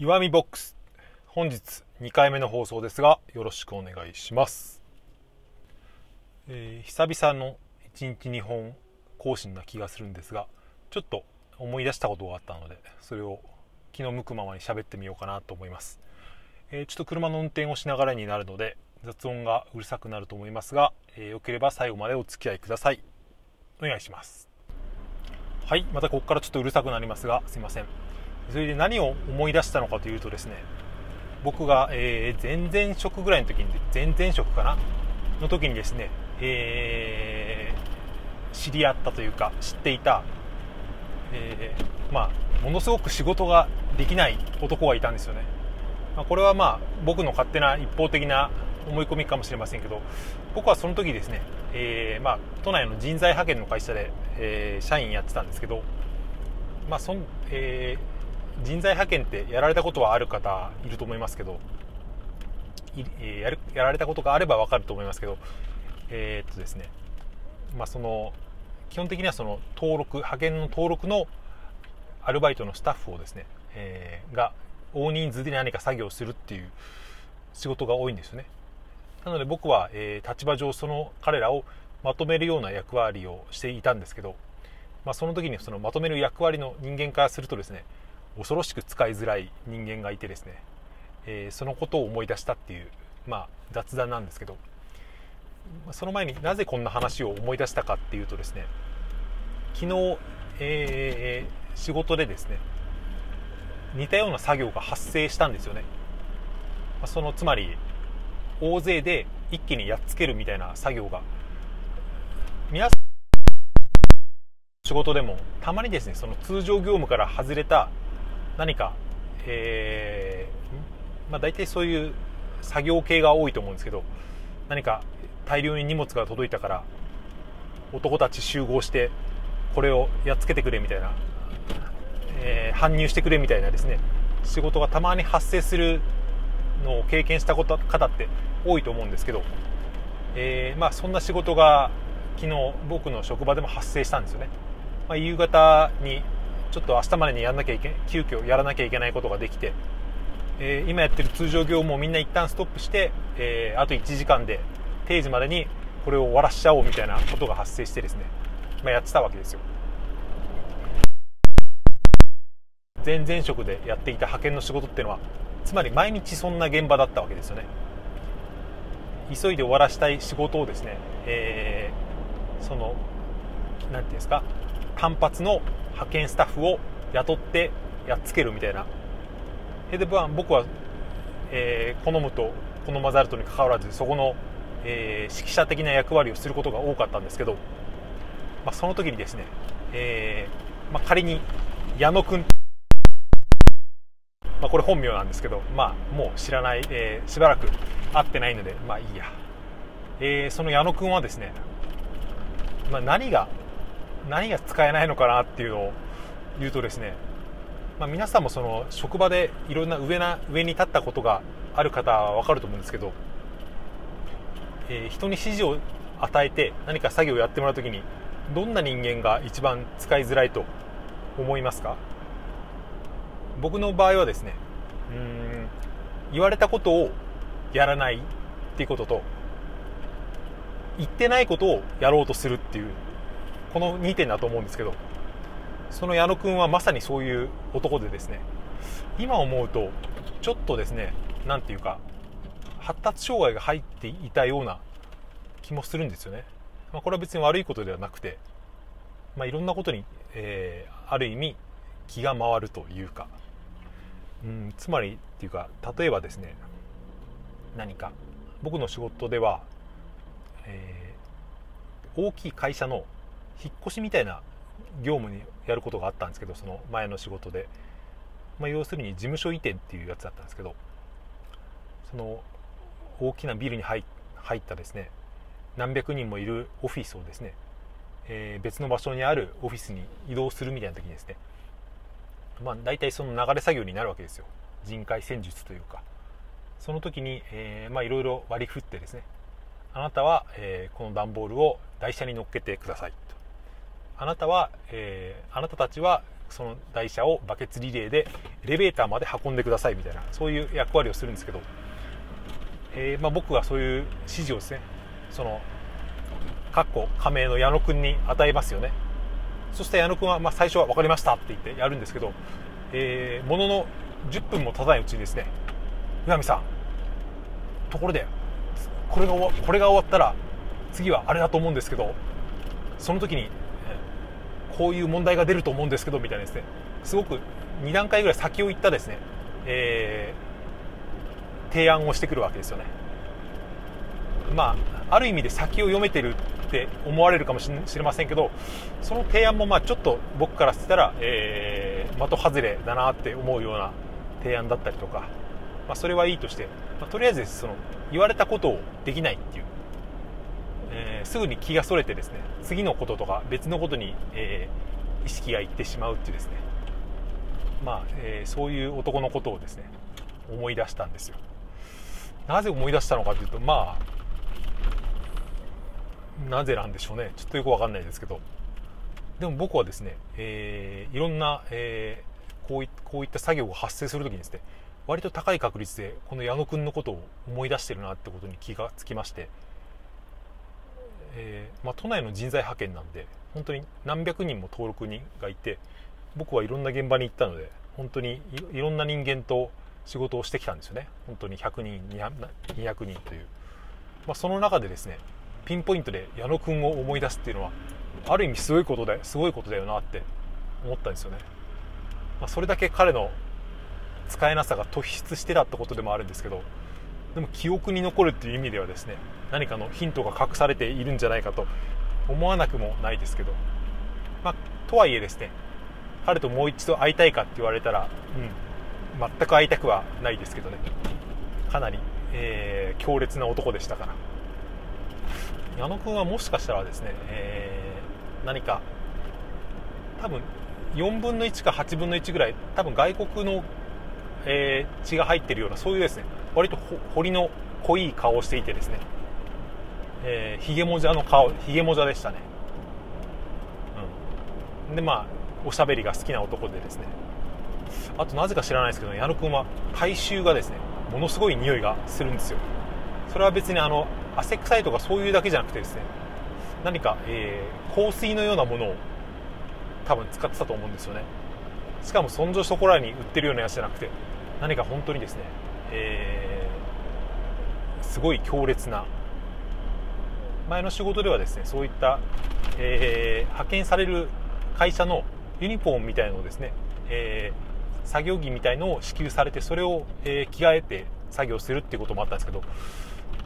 岩見ボックス。本日2回目の放送ですがよろしくお願いします、えー久々の1日2本更新な気がするんですがちょっと思い出したことがあったのでそれを気の向くままに喋ってみようかなと思います、えーちょっと車の運転をしながらになるので雑音がうるさくなると思いますが、えーよければ最後までお付き合いください。お願いします。はいまたここからちょっとうるさくなりますがすいません。それで何を思い出したのかというとですね僕が、えー前々職ぐらいの時に前々職かな？の時にですね、えー知り合ったというか知っていた、えーまあものすごく仕事ができない男がいたんですよね、まあ、これはまあ僕の勝手な一方的な思い込みかもしれませんけど僕はその時ですね、えーまあ、都内の人材派遣の会社で、えー社員やってたんですけど、まあそんえー人材派遣ってやられたことはある方いると思いますけどやるやられたことがあれば分かると思いますけどえーっとですね。まあその基本的にはその登録派遣の登録のアルバイトのスタッフをですね、えーが大人数で何か作業するっていう仕事が多いんですよね。なので僕は、えー立場上その彼らをまとめるような役割をしていたんですけど、まあ、その時にそのまとめる役割の人間からするとですね恐ろしく使いづらい人間がいてですね、えーそのことを思い出したっていう、まあ、雑談なんですけどその前になぜこんな話を思い出したかっていうとですね昨日、えー仕事でですね似たような作業が発生したんですよね、そのつまり大勢で一気にやっつけるみたいな作業が皆さん仕事でもたまにですねその通常業務から外れた何か、えーまあ、大体そういう作業系が多いと思うんですけど何か大量に荷物が届いたから男たち集合してこれをやっつけてくれみたいな、えー搬入してくれみたいなですね仕事がたまに発生するのを経験したこと方って多いと思うんですけど、えーまあ、そんな仕事が昨日僕の職場でも発生したんですよね、まあ、夕方にちょっと明日までにやらなきゃいけ急遽やらなきゃいけないことができて、えー今やってる通常業務をみんな一旦ストップして、えーあと1時間で定時までにこれを終わらしちゃおうみたいなことが発生してですね、まあ、やってたわけですよ。前々職でやっていた派遣の仕事っていうのはつまり毎日そんな現場だったわけですよね。急いで終わらしたい仕事をですね、えーそのなんていうんですか単発の派遣スタッフを雇ってやっつけるみたいな。で僕は、えー好むと好まざるとにかかわらずそこの、えー指揮者的な役割をすることが多かったんですけど、まあ、その時にですね、えーまあ、仮に矢野君まあ、これ本名なんですけど、まあ、もう知らない、えーしばらく会ってないので、まあいいや、えその矢野君はですね、ま、何が何が使えないのかなっていうのを言うとですね、まあ、皆さんもその職場でいろんな上な上に立ったことがある方は分かると思うんですけど、えー人に指示を与えて何か作業をやってもらうときにどんな人間が一番使いづらいと思いますか？僕の場合はですねうん言われたことをやらないっていうことと言ってないことをやろうとするっていうこの2点だと思うんですけどその矢野君はまさにそういう男でですね今思うとちょっとですねなんていうか発達障害が入っていたような気もするんですよね、まあ、これは別に悪いことではなくて、まあ、いろんなことに、えーある意味気が回るというか。うん、つまりっていうか例えばですね何か僕の仕事では、えー大きい会社の引っ越しみたいな業務にやることがあったんですけどその前の仕事で、まあ、要するに事務所移転っていうやつだったんですけどその大きなビルに入入ったですね何百人もいるオフィスをですね、えー別の場所にあるオフィスに移動するみたいな時にですねまあ、大体その流れ作業になるわけですよ。人海戦術というか。その時に、えーまあ、いろいろ割り振ってですねあなたは、えーこの段ボールを台車に乗っけてくださいと。あなたは、えーあなたたちはその台車をバケツリレーでエレベーターまで運んでくださいみたいなそういう役割をするんですけど、えー、まあ、僕はそういう指示をですねそのかっこ加盟の矢野君に与えますよね。そして矢野君はまあ最初は分かりましたって言ってやるんですけど、えー、ものの10分も経たないうちにですね岩見さんところでこれがこれが終わったら次はあれだと思うんですけどその時にこういう問題が出ると思うんですけどみたいなですね。すごく2段階ぐらい先を行ったですね、えー、提案をしてくるわけですよね。まあある意味で先を読めてるって思われるかもしれませんけどその提案もまあちょっと僕からしたら、えー、的外れだなって思うような提案だったりとか、まあ、それはいいとして、まあ、とりあえずその言われたことをできないっていうえー、すぐに気がそれてですね次のこととか別のことに、えー、意識がいってしまうっていうですね。まあ、えー、そういう男のことをですね思い出したんですよ。なぜ思い出したのかというとまあなぜなんでしょうね。ちょっとよくわかんないですけど。でも僕はですね、えー、いろんな、えー、こういこういった作業が発生するときにですね割と高い確率でこの矢野くんのことを思い出してるなってことに気がつきまして。えー、まあ、都内の人材派遣なんで本当に何百人も登録人がいて僕はいろんな現場に行ったので本当にいろんな人間と仕事をしてきたんですよね。本当に100人200人という、まあ、その中でですねピンポイントで矢野君を思い出すっていうのはある意味すごいことだすごいことだよなって思ったんですよね、まあ、それだけ彼の使えなさが突出してたってことでもあるんですけどでも記憶に残るっていう意味ではですね何かのヒントが隠されているんじゃないかと思わなくもないですけど、まあ、とはいえですね彼ともう一度会いたいかって言われたら、うん、全く会いたくはないですけどね。かなり、えー、強烈な男でしたから。矢野君はもしかしたらですね、えー、何か多分4分の1か8分の1ぐらい多分外国の、えー、血が入ってるようなそういうですね割と彫りの濃い顔をしていてですね。えー、ヒゲモジャの顔ヒゲモジャでしたね、うん、でまあおしゃべりが好きな男でですね。あとなぜか知らないですけど矢野君は体臭がですねものすごい匂いがするんですよ。それは別にあの汗臭いとかそういうだけじゃなくてですね何か、えー、香水のようなものを多分使ってたと思うんですよね。しかもそんじょそこらに売ってるようなやつじゃなくて何か本当にですね、えー、すごい強烈な。前の仕事ではですねそういった、えー、派遣される会社のユニフォームみたいのをですね、えー、作業着みたいのを支給されてそれを、えー、着替えて作業するっていうこともあったんですけど、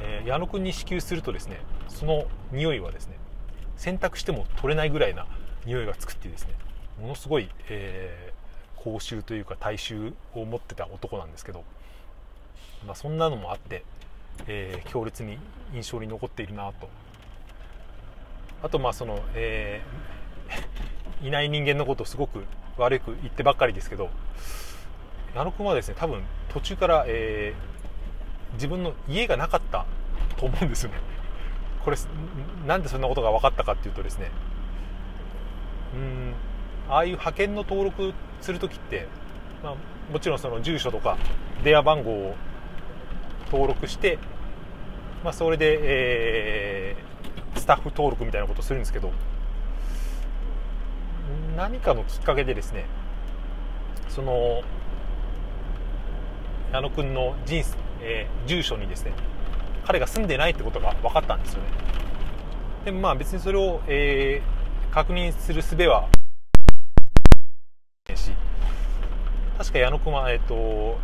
えー、矢野くんに支給するとですねその匂いはですね洗濯しても取れないぐらいな匂いがつくってですねものすごい、え、口臭というか体臭を持ってた男なんですけど、まあ、そんなのもあって、えー、強烈に印象に残っているなと。あとまあその、えー、いない人間のことをすごく悪く言ってばっかりですけど矢野君はですね多分途中から、えー、自分の家がなかったと思うんですよね。これなんでそんなことが分かったかっていうとですねうんああいう派遣の登録する時って、まあ、もちろんその住所とか電話番号を登録して、まあ、それで、えー、スタッフ登録みたいなことをするんですけど何かのきっかけでですねその矢野君の人生、えー、住所にですね彼が住んでないってことが分かったんですよね。でもまあ別にそれを、えー、確認する術は確か矢野君はえっ、ー、と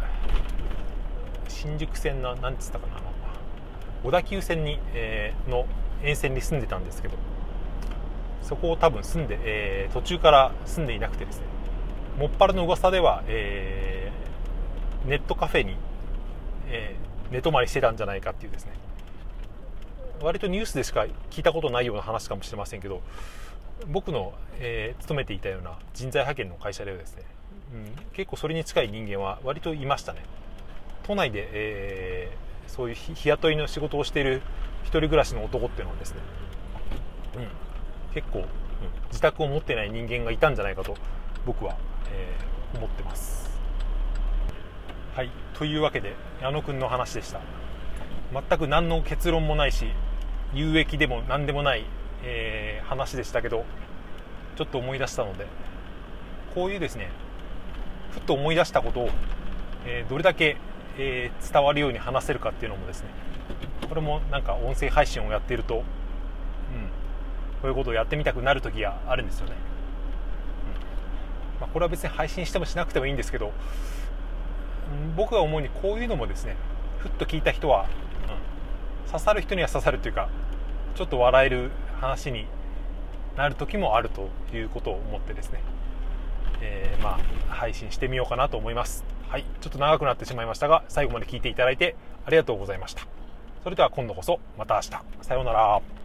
新宿線の何つったかな小田急線に、えー、の沿線に住んでたんですけどそこを多分住んで、えー、途中から住んでいなくてですねもっぱらの噂では、えー、ネットカフェに、えー、寝泊まりしてたんじゃないかっていうですね。割とニュースでしか聞いたことないような話かもしれませんけど僕の、え、勤めていたような人材派遣の会社ではですね、うん、結構それに近い人間は割といましたね。都内で、えー、そういう日雇いの仕事をしている一人暮らしの男っていうのはですね、うん、結構、うん、自宅を持ってない人間がいたんじゃないかと僕は、えー、思ってます。はいというわけで矢野くんの話でした。全く何の結論もないし有益でも何でもない、えー、話でしたけどちょっと思い出したのでこういうですねふっと思い出したことを、えー、どれだけ、えー、伝わるように話せるかっていうのもですねこれもなんか音声配信をやっていると、うん、こういうことをやってみたくなる時があるんですよね、うんまあ、これは別に配信してもしなくてもいいんですけど、僕が思うにこういうのもですねふっと聞いた人は、うん、刺さる人には刺さるというかちょっと笑える話になる時もあるということを思ってですねえー、まあ、配信してみようかなと思います。はい、ちょっと長くなってしまいましたが、最後まで聞いていただいてありがとうございました。それでは今度こそまた明日。さようなら。